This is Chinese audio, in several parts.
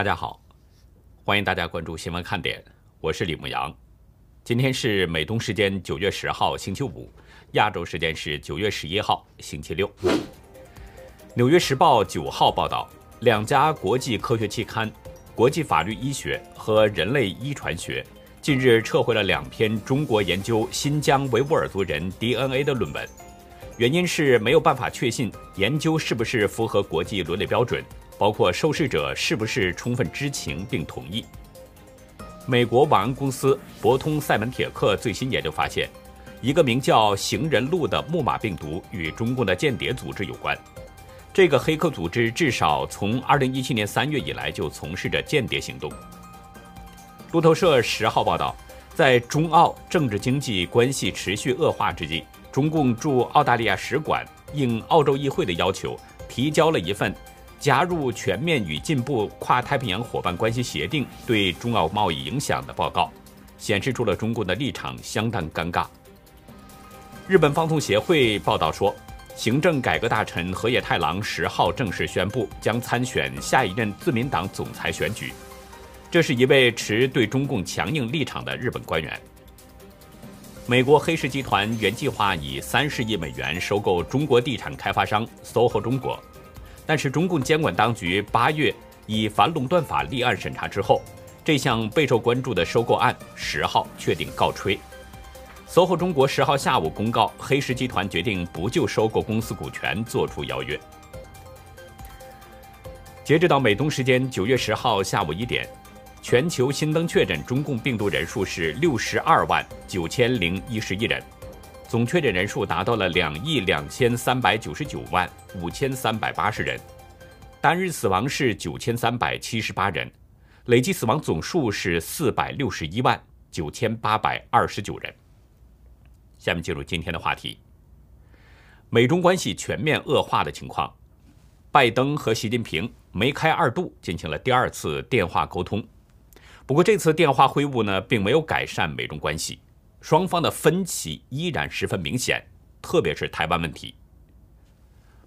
大家好，欢迎大家关注新闻看点，我是李牧阳。今天是美东时间九月十号星期五，亚洲时间是九月十一号星期六。《纽约时报》九号报道，两家国际科学期刊《国际法律医学》和《人类遗传学》近日撤回了两篇中国研究新疆维吾尔族人 DNA 的论文，原因是没有办法确信研究是不是符合国际伦理标准。包括受试者是不是充分知情并同意？美国网安公司博通赛门铁克最新研究发现，一个名叫“行人路”的木马病毒与中共的间谍组织有关。这个黑客组织至少从2017年3月以来就从事着间谍行动。路透社十号报道，在中澳政治经济关系持续恶化之际，中共驻澳大利亚使馆应澳洲议会的要求，提交了一份。加入全面与进步跨太平洋伙伴关系协定对中澳贸易影响的报告，显示出了中共的立场相当尴尬。日本放送协会报道说，行政改革大臣河野太郎十号正式宣布将参选下一任自民党总裁选举。这是一位持对中共强硬立场的日本官员。美国黑石集团原计划以三十亿美元收购中国地产开发商 SOHO 中国。但是，中共监管当局八月以反垄断法立案审查之后，这项备受关注的收购案十号确定告吹。SOHO 中国十号下午公告，黑石集团决定不就收购公司股权作出邀约。截止到美东时间九月十号下午一点，全球新增确诊中共病毒人数是六十二万九千零一十一人。总确诊人数达到了两亿两千三百九十九万五千三百八十人，单日死亡是九千三百七十八人，累计死亡总数是四百六十一万九千八百二十九人。下面进入今天的话题：美中关系全面恶化的情况。拜登和习近平梅开二度进行了第二次电话沟通，不过这次电话会晤呢，并没有改善美中关系。双方的分歧依然十分明显，特别是台湾问题。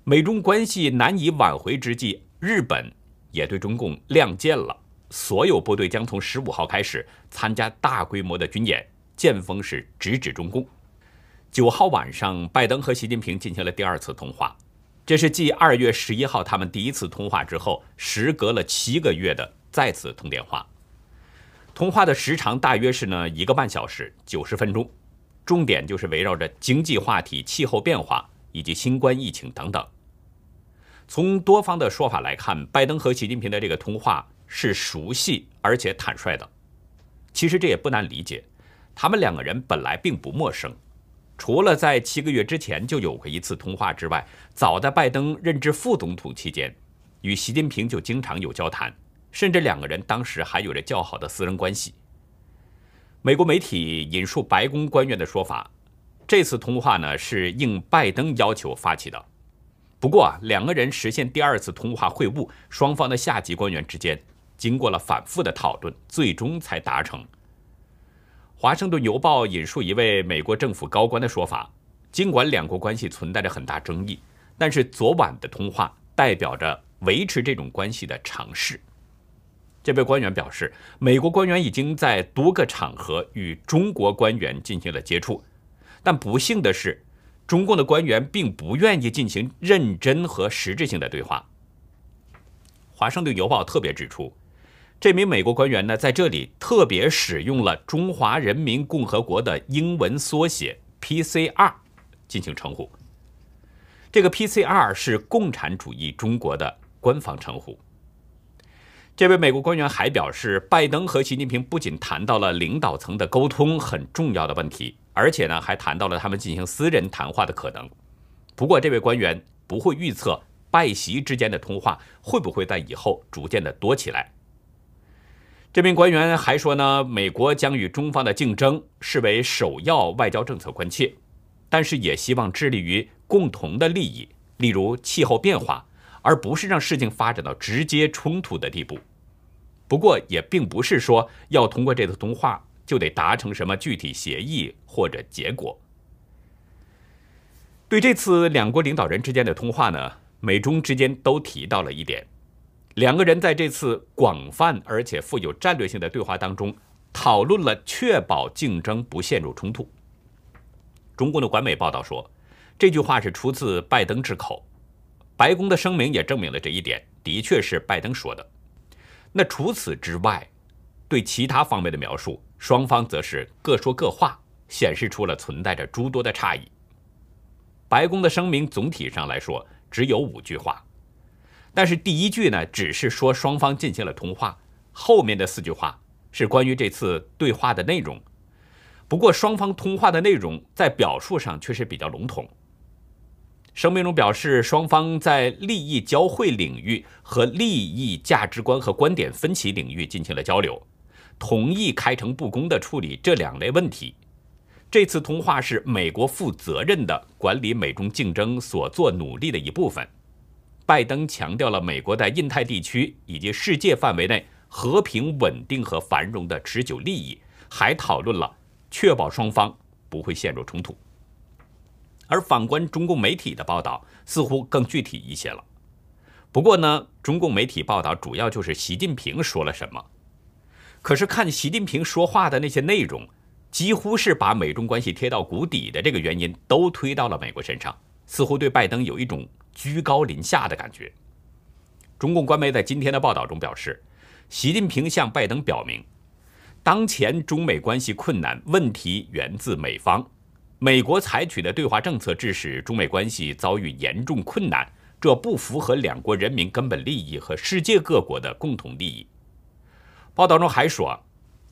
美中关系难以挽回之际，日本也对中共亮剑了，所有部队将从十五号开始参加大规模的军演，剑锋是直指中共。九号晚上，拜登和习近平进行了第二次通话，这是继二月十一号他们第一次通话之后，时隔了七个月的再次通电话。通话的时长大约是呢一个半小时九十分钟，重点就是围绕着经济话题、气候变化以及新冠疫情等等。从多方的说法来看，拜登和习近平的这个通话是熟悉而且坦率的。其实这也不难理解，他们两个人本来并不陌生，除了在七个月之前就有过一次通话之外，早在拜登任职副总统期间，与习近平就经常有交谈。甚至两个人当时还有着较好的私人关系。美国媒体引述白宫官员的说法，这次通话呢是应拜登要求发起的。不过啊，两个人实现第二次通话会晤，双方的下级官员之间经过了反复的讨论，最终才达成。华盛顿邮报引述一位美国政府高官的说法，尽管两国关系存在着很大争议，但是昨晚的通话代表着维持这种关系的尝试。这位官员表示，美国官员已经在多个场合与中国官员进行了接触，但不幸的是，中共的官员并不愿意进行认真和实质性的对话。华盛顿邮报特别指出，这名美国官员呢，在这里特别使用了中华人民共和国的英文缩写 PCR 进行称呼。这个 PCR 是共产主义中国的官方称呼。这位美国官员还表示，拜登和习近平不仅谈到了领导层的沟通很重要的问题，而且呢，还谈到了他们进行私人谈话的可能。不过，这位官员不会预测拜习之间的通话会不会在以后逐渐的多起来。这名官员还说呢，美国将与中方的竞争视为首要外交政策关切，但是也希望致力于共同的利益，例如气候变化。而不是让事情发展到直接冲突的地步。不过，也并不是说要通过这次通话就得达成什么具体协议或者结果。对这次两国领导人之间的通话呢，美中之间都提到了一点：两个人在这次广泛而且富有战略性的对话当中，讨论了确保竞争不陷入冲突。中共的官媒报道说，这句话是出自拜登之口，白宫的声明也证明了这一点，的确是拜登说的。那除此之外，对其他方面的描述，双方则是各说各话，显示出了存在着诸多的差异。白宫的声明总体上来说只有五句话。但是第一句呢，只是说双方进行了通话，后面的四句话是关于这次对话的内容。不过双方通话的内容在表述上却是比较笼统。声明中表示，双方在利益交汇领域和利益价值观和观点分歧领域进行了交流，同意开诚布公地处理这两类问题。这次通话是美国负责任的管理美中竞争所做努力的一部分。拜登强调了美国在印太地区以及世界范围内和平、稳定和繁荣的持久利益，还讨论了确保双方不会陷入冲突。而反观中共媒体的报道，似乎更具体一些了。不过呢，中共媒体报道主要就是习近平说了什么。可是看习近平说话的那些内容，几乎是把美中关系贴到谷底的这个原因都推到了美国身上，似乎对拜登有一种。居高临下的感觉。中共官媒在今天的报道中表示，习近平向拜登表明，当前中美关系困难问题源自美方，美国采取的对华政策致使中美关系遭遇严重困难，这不符合两国人民根本利益和世界各国的共同利益。报道中还说，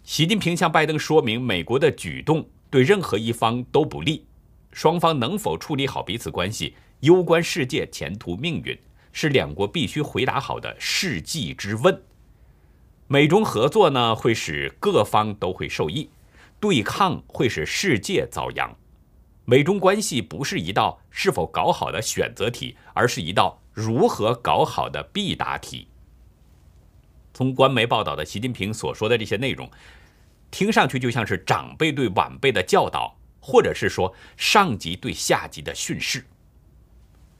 习近平向拜登说明，美国的举动对任何一方都不利，双方能否处理好彼此关系。攸关世界前途命运，是两国必须回答好的世纪之问。美中合作呢，会使各方都会受益；对抗会使世界遭殃。美中关系不是一道是否搞好的选择题，而是一道如何搞好的必答题。从官媒报道的习近平所说的这些内容，听上去就像是长辈对晚辈的教导，或者是说上级对下级的训示。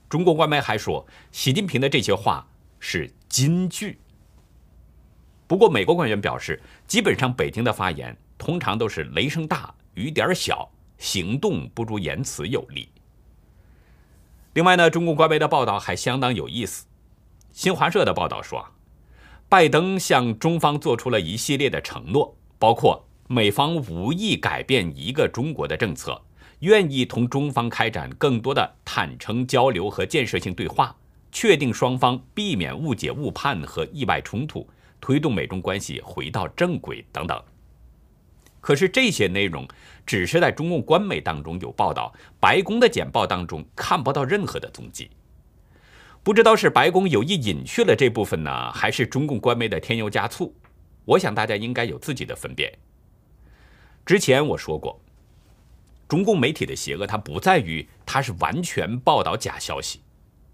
中国官媒还说，习近平的这些话是金句。不过，美国官员表示，基本上北京的发言通常都是雷声大雨点小，行动不如言辞有力。另外呢，中国官媒的报道还相当有意思。新华社的报道说，拜登向中方做出了一系列的承诺，包括美方无意改变一个中国的政策。愿意同中方开展更多的坦诚交流和建设性对话，确定双方避免误解误判和意外冲突，推动美中关系回到正轨等等。可是这些内容只是在中共官媒当中有报道，白宫的简报当中看不到任何的踪迹。不知道是白宫有意隐去了这部分呢，还是中共官媒的添油加醋？我想大家应该有自己的分辨。之前我说过。中共媒体的邪恶，它不在于它是完全报道假消息。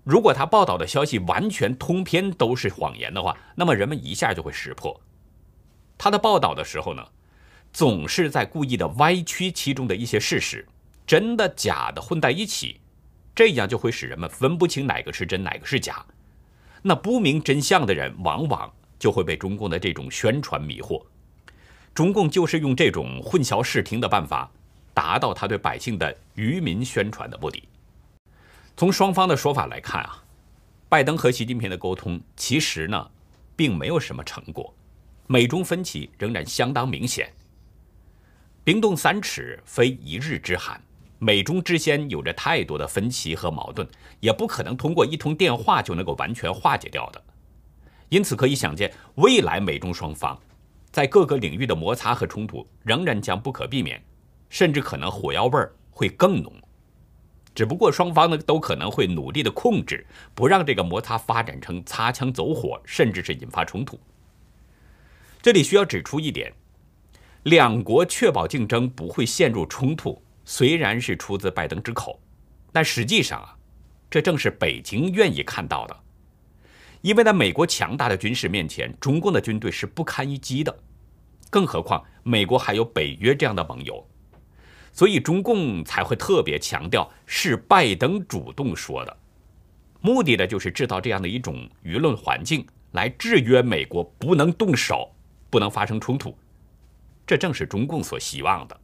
如果他报道的消息完全通篇都是谎言的话，那么人们一下就会识破。他的报道的时候呢，总是在故意的歪曲其中的一些事实，真的假的混在一起，这样就会使人们分不清哪个是真，哪个是假。那不明真相的人，往往就会被中共的这种宣传迷惑。中共就是用这种混淆视听的办法。达到他对百姓的愚民宣传的目的。从双方的说法来看啊，拜登和习近平的沟通其实呢，并没有什么成果，美中分歧仍然相当明显。冰冻三尺非一日之寒，美中之间有着太多的分歧和矛盾，也不可能通过一通电话就能够完全化解掉的。因此，可以想见，未来美中双方在各个领域的摩擦和冲突仍然将不可避免。甚至可能火药味儿会更浓，只不过双方呢都可能会努力的控制，不让这个摩擦发展成擦枪走火，甚至是引发冲突。这里需要指出一点，两国确保竞争不会陷入冲突，虽然是出自拜登之口，但实际上啊，这正是北京愿意看到的，因为在美国强大的军事面前，中共的军队是不堪一击的，更何况美国还有北约这样的盟友。所以中共才会特别强调是拜登主动说的，目的呢就是制造这样的一种舆论环境，来制约美国不能动手，不能发生冲突。这正是中共所希望的。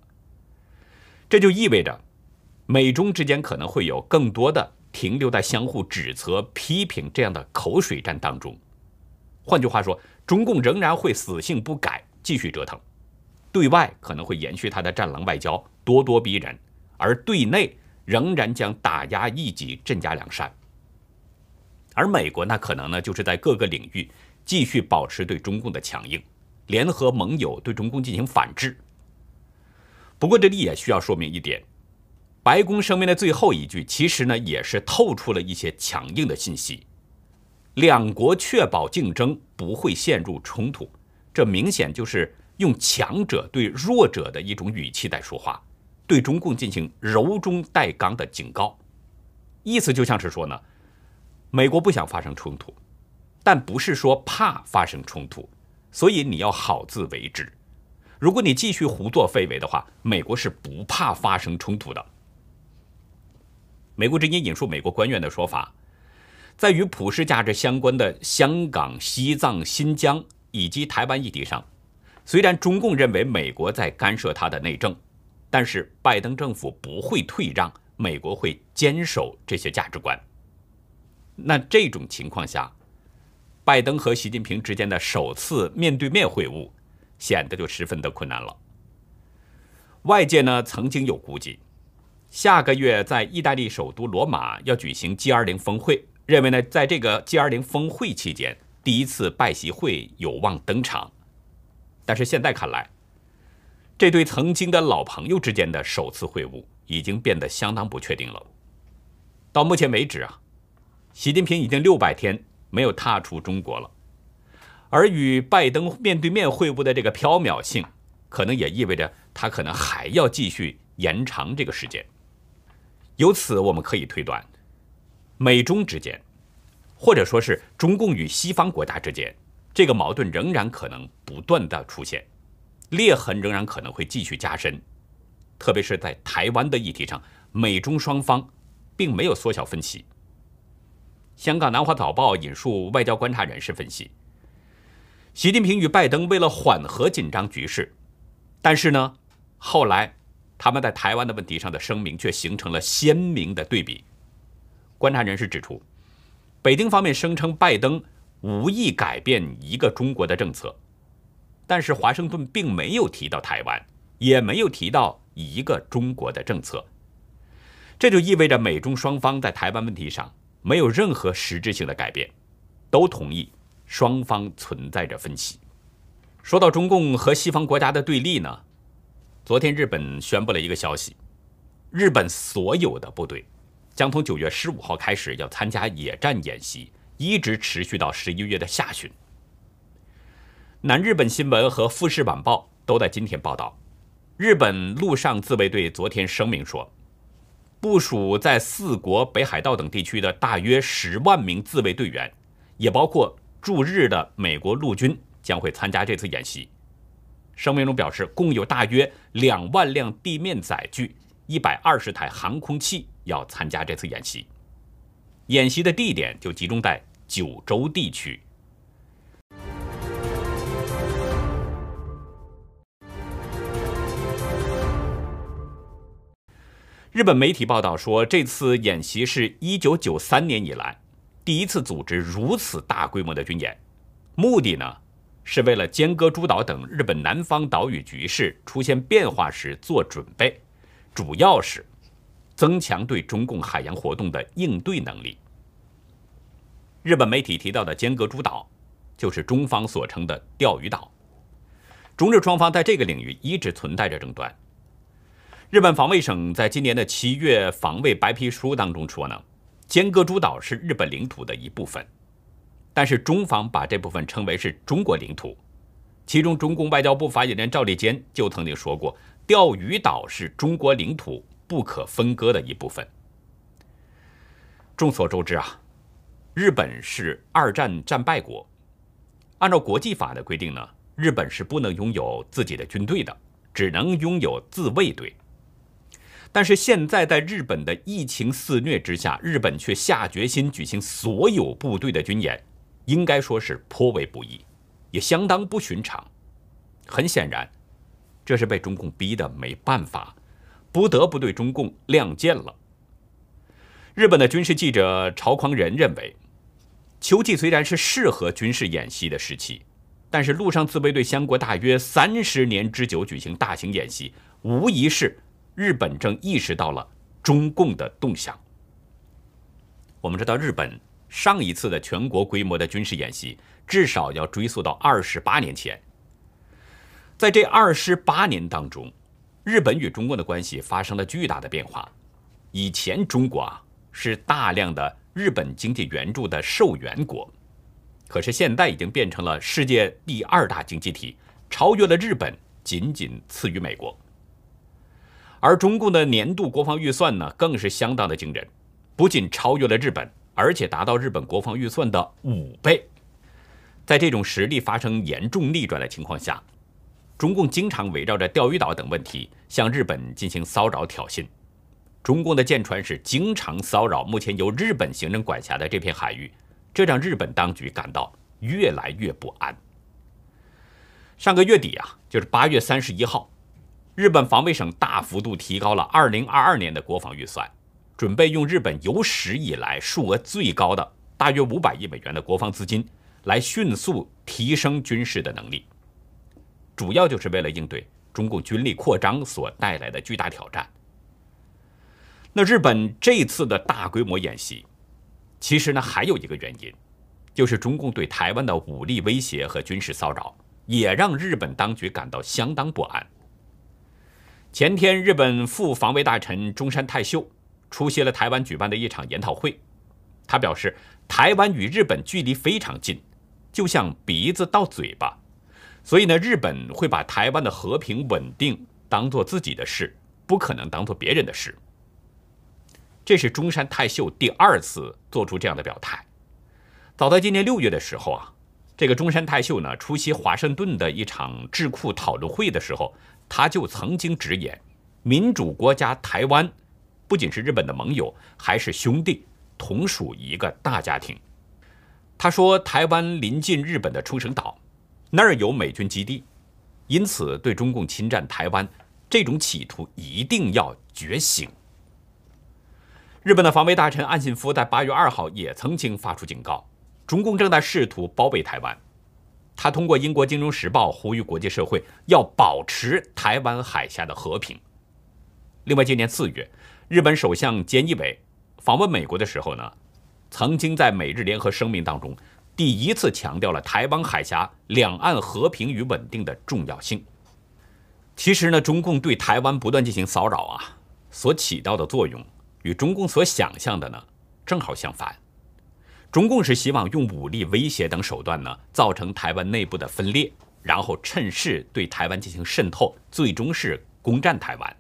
这就意味着，美中之间可能会有更多的停留在相互指责、批评这样的口水战当中。换句话说，中共仍然会死性不改，继续折腾。对外可能会延续他的战狼外交，咄咄逼人；而对内仍然将打压异己，镇压两山。而美国那可能呢，就是在各个领域继续保持对中共的强硬，联合盟友对中共进行反制。不过这里也需要说明一点，白宫声明的最后一句，其实呢也是透出了一些强硬的信息：两国确保竞争不会陷入冲突。这明显就是用强者对弱者的一种语气在说话，对中共进行柔中带刚的警告，意思就像是说呢。美国不想发生冲突，但不是说怕发生冲突，所以你要好自为之。如果你继续胡作非为的话，美国是不怕发生冲突的。美国之音引述美国官员的说法，在与普世价值相关的香港、西藏、新疆以及台湾议题上，虽然中共认为美国在干涉他的内政，但是拜登政府不会退让，美国会坚守这些价值观。那这种情况下，拜登和习近平之间的首次面对面会晤，显得就十分的困难了。外界呢曾经有估计，下个月在意大利首都罗马要举行 G20 峰会，认为呢在这个 G20 峰会期间，第一次拜习会有望登场。但是现在看来，这对曾经的老朋友之间的首次会晤已经变得相当不确定了。到目前为止啊。习近平已经六百天没有踏出中国了，而与拜登面对面会晤的这个缥缈性，可能也意味着他可能还要继续延长这个时间。由此我们可以推断，美中之间，或者说是中共与西方国家之间，这个矛盾仍然可能不断的出现，裂痕仍然可能会继续加深，特别是在台湾的议题上，美中双方并没有缩小分歧。香港南华早报引述外交观察人士分析，习近平与拜登为了缓和紧张局势，但是呢，后来他们在台湾的问题上的声明却形成了鲜明的对比。观察人士指出，北京方面声称拜登无意改变一个中国的政策，但是华盛顿并没有提到台湾，也没有提到一个中国的政策，这就意味着美中双方在台湾问题上。没有任何实质性的改变，都同意双方存在着分歧。说到中共和西方国家的对立呢，昨天日本宣布了一个消息：日本所有的部队将从九月十五号开始要参加野战演习，一直持续到十一月的下旬。南日本新闻和富士晚报都在今天报道，日本陆上自卫队昨天声明说。部署在四国北海道等地区的大约十万名自卫队员，也包括驻日的美国陆军，将会参加这次演习。声明中表示，共有大约两万辆地面载具、一百二十台航空器要参加这次演习。演习的地点就集中在九州地区。日本媒体报道说，这次演习是一九九三年以来第一次组织如此大规模的军演，目的呢是为了尖阁诸岛等日本南方岛屿局势出现变化时做准备，主要是增强对中共海洋活动的应对能力。日本媒体提到的尖阁诸岛，就是中方所称的钓鱼岛。中日双方在这个领域一直存在着争端。日本防卫省在今年的七月防卫白皮书当中说呢，尖阁诸岛是日本领土的一部分，但是中方把这部分称为是中国领土。其中，中共外交部发言人赵立坚就曾经说过，钓鱼岛是中国领土不可分割的一部分。众所周知啊，日本是二战战败国，按照国际法的规定呢，日本是不能拥有自己的军队的，只能拥有自卫队。但是现在，在日本的疫情肆虐之下，日本却下决心举行所有部队的军演，应该说是颇为不易，也相当不寻常。很显然，这是被中共逼得没办法，不得不对中共亮剑了。日本的军事记者朝匡仁认为，秋季虽然是适合军事演习的时期，但是陆上自卫队相隔大约三十年之久举行大型演习，无疑是日本正意识到了中共的动向。我们知道，日本上一次的全国规模的军事演习，至少要追溯到二十八年前。在这二十八年当中，日本与中国的关系发生了巨大的变化。以前，中国啊是大量的日本经济援助的受援国，可是现在已经变成了世界第二大经济体，超越了日本，仅仅次于美国。而中共的年度国防预算呢，更是相当的惊人。不仅超越了日本，而且达到日本国防预算的五倍。在这种实力发生严重逆转的情况下，中共经常围绕着钓鱼岛等问题向日本进行骚扰挑衅。中共的舰船是经常骚扰目前由日本行政管辖的这片海域，这让日本当局感到越来越不安。上个月底啊，就是八月三十一号，日本防卫省大幅度提高了二零二二年的国防预算。准备用日本有史以来数额最高的大约五百亿美元的国防资金，来迅速提升军事的能力，主要就是为了应对中共军力扩张所带来的巨大挑战。那日本这次的大规模演习，其实呢还有一个原因，就是中共对台湾的武力威胁和军事骚扰，也让日本当局感到相当不安。前天，日本副防卫大臣中山泰秀。出席了台湾举办的一场研讨会，他表示，台湾与日本距离非常近，就像鼻子到嘴巴，所以呢，日本会把台湾的和平稳定当做自己的事，不可能当做别人的事。这是中山泰秀第二次做出这样的表态。早在今年六月的时候啊，这个中山泰秀呢出席华盛顿的一场智库讨论会的时候，他就曾经直言，民主国家台湾。不仅是日本的盟友，还是兄弟，同属一个大家庭。他说，台湾临近日本的冲绳岛，那儿有美军基地，因此对中共侵占台湾这种企图一定要觉醒。日本的防卫大臣岸信夫在八月二号也曾经发出警告，中共正在试图包围台湾。他通过英国《金融时报》呼吁国际社会要保持台湾海峡的和平。另外，今年四月。日本首相菅义伟访问美国的时候呢，曾经在美日联合声明当中第一次强调了台湾海峡两岸和平与稳定的重要性。其实呢，中共对台湾不断进行骚扰啊，所起到的作用与中共所想象的呢正好相反。中共是希望用武力威胁等手段呢，造成台湾内部的分裂，然后趁势对台湾进行渗透，最终是攻占台湾。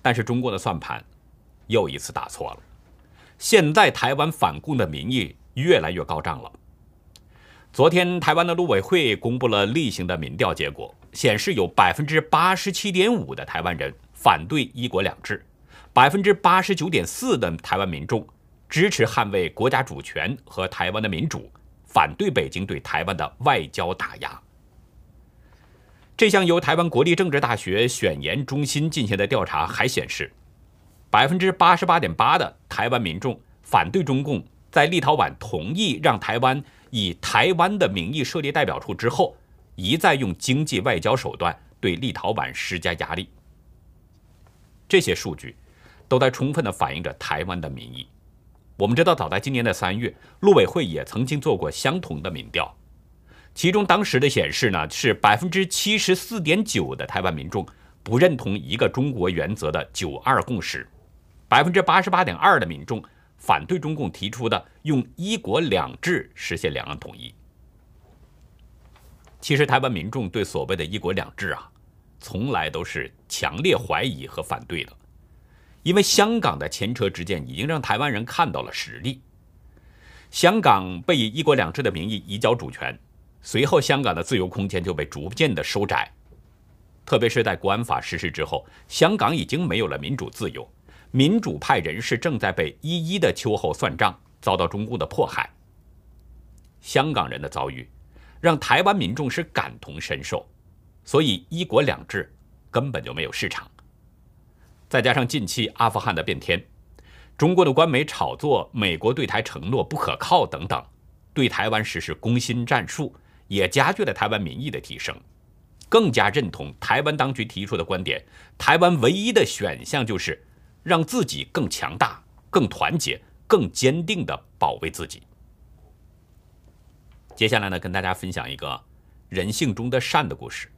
但是中国的算盘又一次打错了。现在台湾反共的民意越来越高涨了。昨天，台湾的陆委会公布了例行的民调结果，显示有百分之八十七点五的台湾人反对一国两制，百分之八十九点四的台湾民众支持捍卫国家主权和台湾的民主，反对北京对台湾的外交打压。这项由台湾国立政治大学选研中心进行的调查还显示，百分之八十八点八的台湾民众反对中共在立陶宛同意让台湾以台湾的名义设立代表处之后，一再用经济外交手段对立陶宛施加压力。这些数据都在充分的反映着台湾的民意。我们知道，早在今年的三月，陆委会也曾经做过相同的民调。其中当时的显示呢，是百分之七十四点九的台湾民众不认同一个中国原则的“九二共识”，百分之八十八点二的民众反对中共提出的用“一国两制”实现两岸统一。其实，台湾民众对所谓的一国两制啊，从来都是强烈怀疑和反对的，因为香港的前车之鉴已经让台湾人看到了实力。香港被以一国两制的名义移交主权。随后，香港的自由空间就被逐渐的收窄，特别是在国安法实施之后，香港已经没有了民主自由，民主派人士正在被一一的秋后算账，遭到中共的迫害。香港人的遭遇，让台湾民众是感同身受，所以“一国两制”根本就没有市场。再加上近期阿富汗的变天，中国的官媒炒作美国对台承诺不可靠等等，对台湾实施攻心战术，也加剧了台湾民意的提升，更加认同台湾当局提出的观点：台湾唯一的选项就是让自己更强大、更团结。更坚定地保卫自己。接下来呢，跟大家分享一个人性中的善的故事。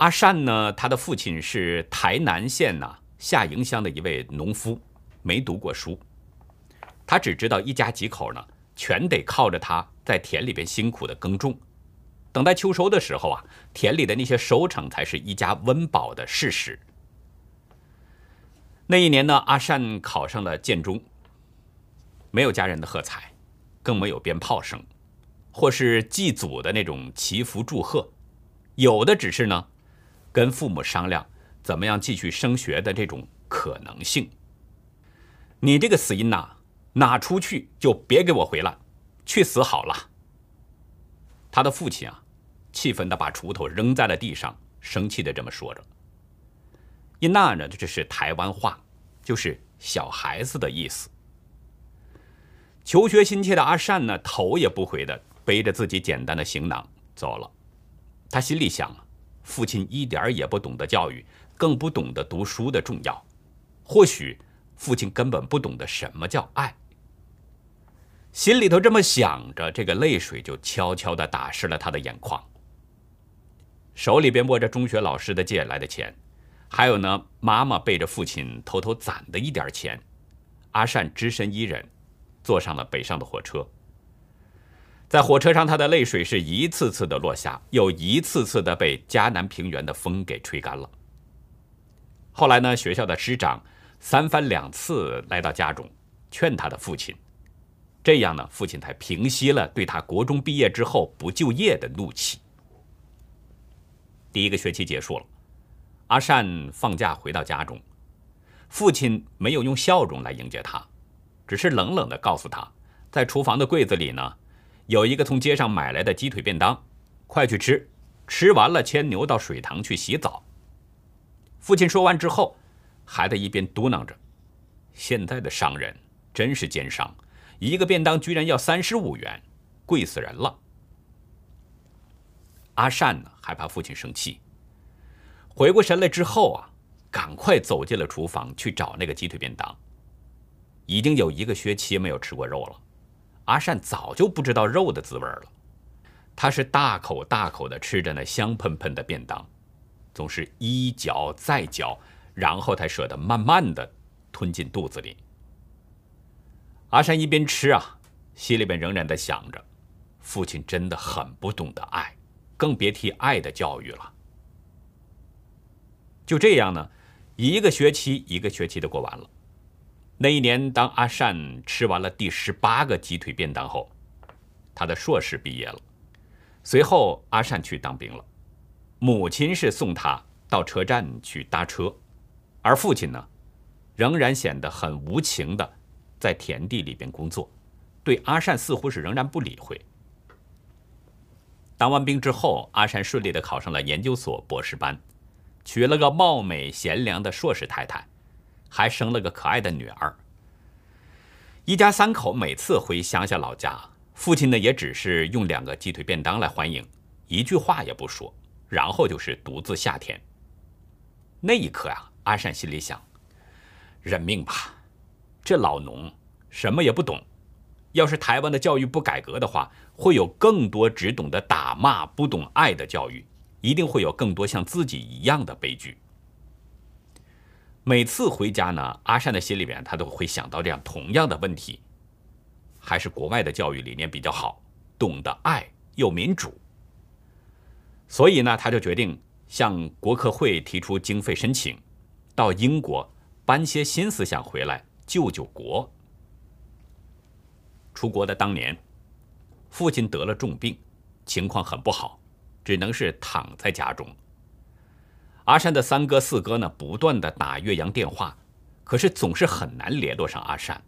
阿善呢，他的父亲是台南县呐下营乡的一位农夫，没读过书，他只知道一家几口呢，全得靠着他在田里边辛苦的耕种。等待秋收的时候啊，田里的那些收成才是一家温饱的事实。那一年呢，阿善考上了建中。没有家人的喝彩，更没有鞭炮声，或是祭祖的那种祈福祝贺，有的只是呢，跟父母商量怎么样继续升学的这种可能性。你这个死因呐，哪出去就别给我回来，去死好了。他的父亲啊，气愤的把锄头扔在了地上，生气的这么说着。因那呢，这是台湾话，就是小孩子的意思。求学心切的阿善呢，头也不回的背着自己简单的行囊走了。他心里想啊父亲一点也不懂得教育，更不懂得读书的重要。或许父亲根本不懂得什么叫爱。心里头这么想着，这个泪水就悄悄的打湿了他的眼眶。手里边握着中学老师的借来的钱。还有呢，妈妈背着父亲偷偷攒的一点钱，阿善只身一人，坐上了北上的火车。在火车上，他的泪水是一次次的落下，又一次次的被迦南平原的风给吹干了。后来呢，学校的师长三番两次来到家中，劝他的父亲，这样呢，父亲才平息了对他国中毕业之后不就业的怒气。第一个学期结束了。阿善放假回到家中，父亲没有用笑容来迎接他，只是冷冷地告诉他，在厨房的柜子里呢，有一个从街上买来的鸡腿便当，快去吃，吃完了牵牛到水塘去洗澡。父亲说完之后，还在一边嘟囔着：“现在的商人真是奸商，一个便当居然要三十五元，贵死人了。”阿善呢，害怕父亲生气。回过神来之后啊，赶快走进了厨房去找那个鸡腿便当。已经有一个学期没有吃过肉了，阿善早就不知道肉的滋味了。他是大口大口的吃着那香喷喷的便当，总是一嚼再嚼，然后才舍得慢慢的吞进肚子里。阿善一边吃啊，心里边仍然在想着，父亲真的很不懂得爱，更别提爱的教育了。就这样呢，一个学期一个学期的过完了。那一年，当阿善吃完了第十八个鸡腿便当后，他的硕士毕业了。随后，阿善去当兵了。母亲是送他到车站去搭车，而父亲呢，仍然显得很无情的在田地里边工作，对阿善似乎是仍然不理会。当完兵之后，阿善顺利的考上了研究所博士班。娶了个貌美贤良的硕士太太，还生了个可爱的女儿。一家三口每次回乡下老家，父亲呢也只是用两个鸡腿便当来欢迎，一句话也不说，然后就是独自下田。那一刻啊，阿善心里想：认命吧，这老农什么也不懂。要是台湾的教育不改革的话，会有更多只懂得打骂、不懂爱的教育。一定会有更多像自己一样的悲剧。每次回家呢，阿善的心里边他都会想到这样同样的问题：还是国外的教育理念比较好，懂得爱又民主。所以呢，他就决定向国科会提出经费申请，到英国搬些新思想回来救救国。出国的当年，父亲得了重病，情况很不好。只能是躺在家中。阿山的三哥四哥呢，不断的打岳阳电话，可是总是很难联络上阿山。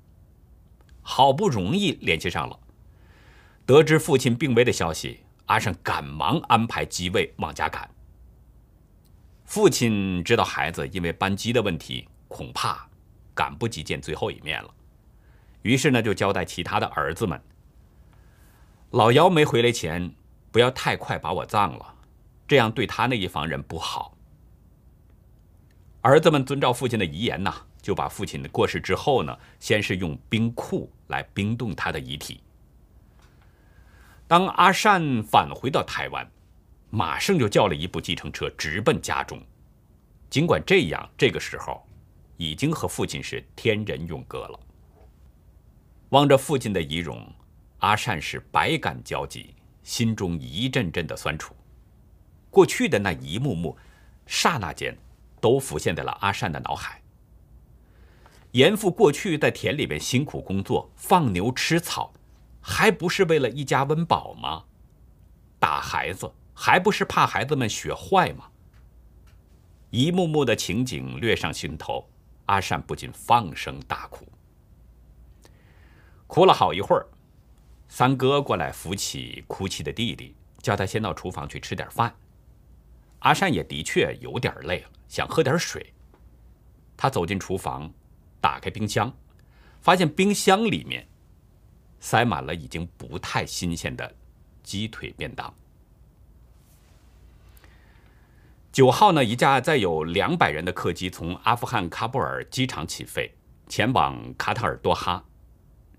好不容易联系上了，得知父亲病危的消息，阿善赶忙安排机位往家赶。父亲知道孩子因为班机的问题，恐怕赶不及见最后一面了，于是呢，就交代其他的儿子们：“老姚没回来前，不要太快把我葬了，这样对他那一房人不好。”儿子们遵照父亲的遗言呐，就把父亲的过世之后呢，先是用冰库来冰冻他的遗体。当阿善返回到台湾。马上就叫了一部计程车直奔家中。尽管这样，这个时候已经和父亲是天人永隔了。望着父亲的遗容，阿善是百感交集，心中一阵阵的酸楚。过去的那一幕幕，刹那间都浮现在了阿善的脑海。严父过去在田里边辛苦工作，放牛吃草，还不是为了一家温饱吗？打孩子。还不是怕孩子们学坏吗？一幕幕的情景掠上心头，阿善不禁放声大哭。哭了好一会儿，三哥过来扶起哭泣的弟弟，叫他先到厨房去吃点饭。阿善也的确有点累了，想喝点水。他走进厨房，打开冰箱，发现冰箱里面塞满了已经不太新鲜的鸡腿便当。九号呢，一架载有两百人的客机从阿富汗喀布尔机场起飞，前往卡塔尔多哈。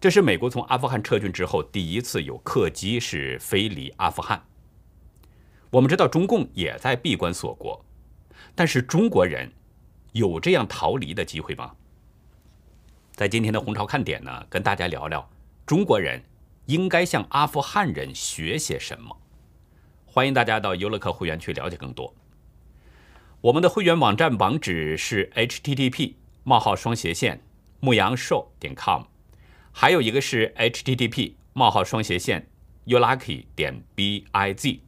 这是美国从阿富汗撤军之后第一次有客机是飞离阿富汗。我们知道中共也在闭关锁国，但是中国人有这样逃离的机会吗？在今天的红潮看点呢，跟大家聊聊中国人应该向阿富汗人学些什么。欢迎大家到优乐客会员去了解更多。我们的会员网站网址是 http: 冒号双斜线牧羊兽点 com，还有一个是 http: 冒号双斜线 youlucky 点 biz。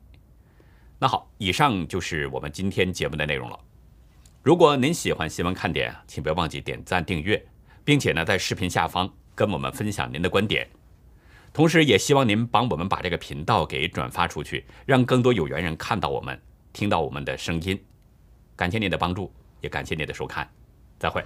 那好，以上就是我们今天节目的内容了。如果您喜欢新闻看点，请不要忘记点赞订阅，并且呢在视频下方跟我们分享您的观点。同时，也希望您帮我们把这个频道给转发出去，让更多有缘人看到我们，听到我们的声音。感谢您的帮助，也感谢您的收看，再会。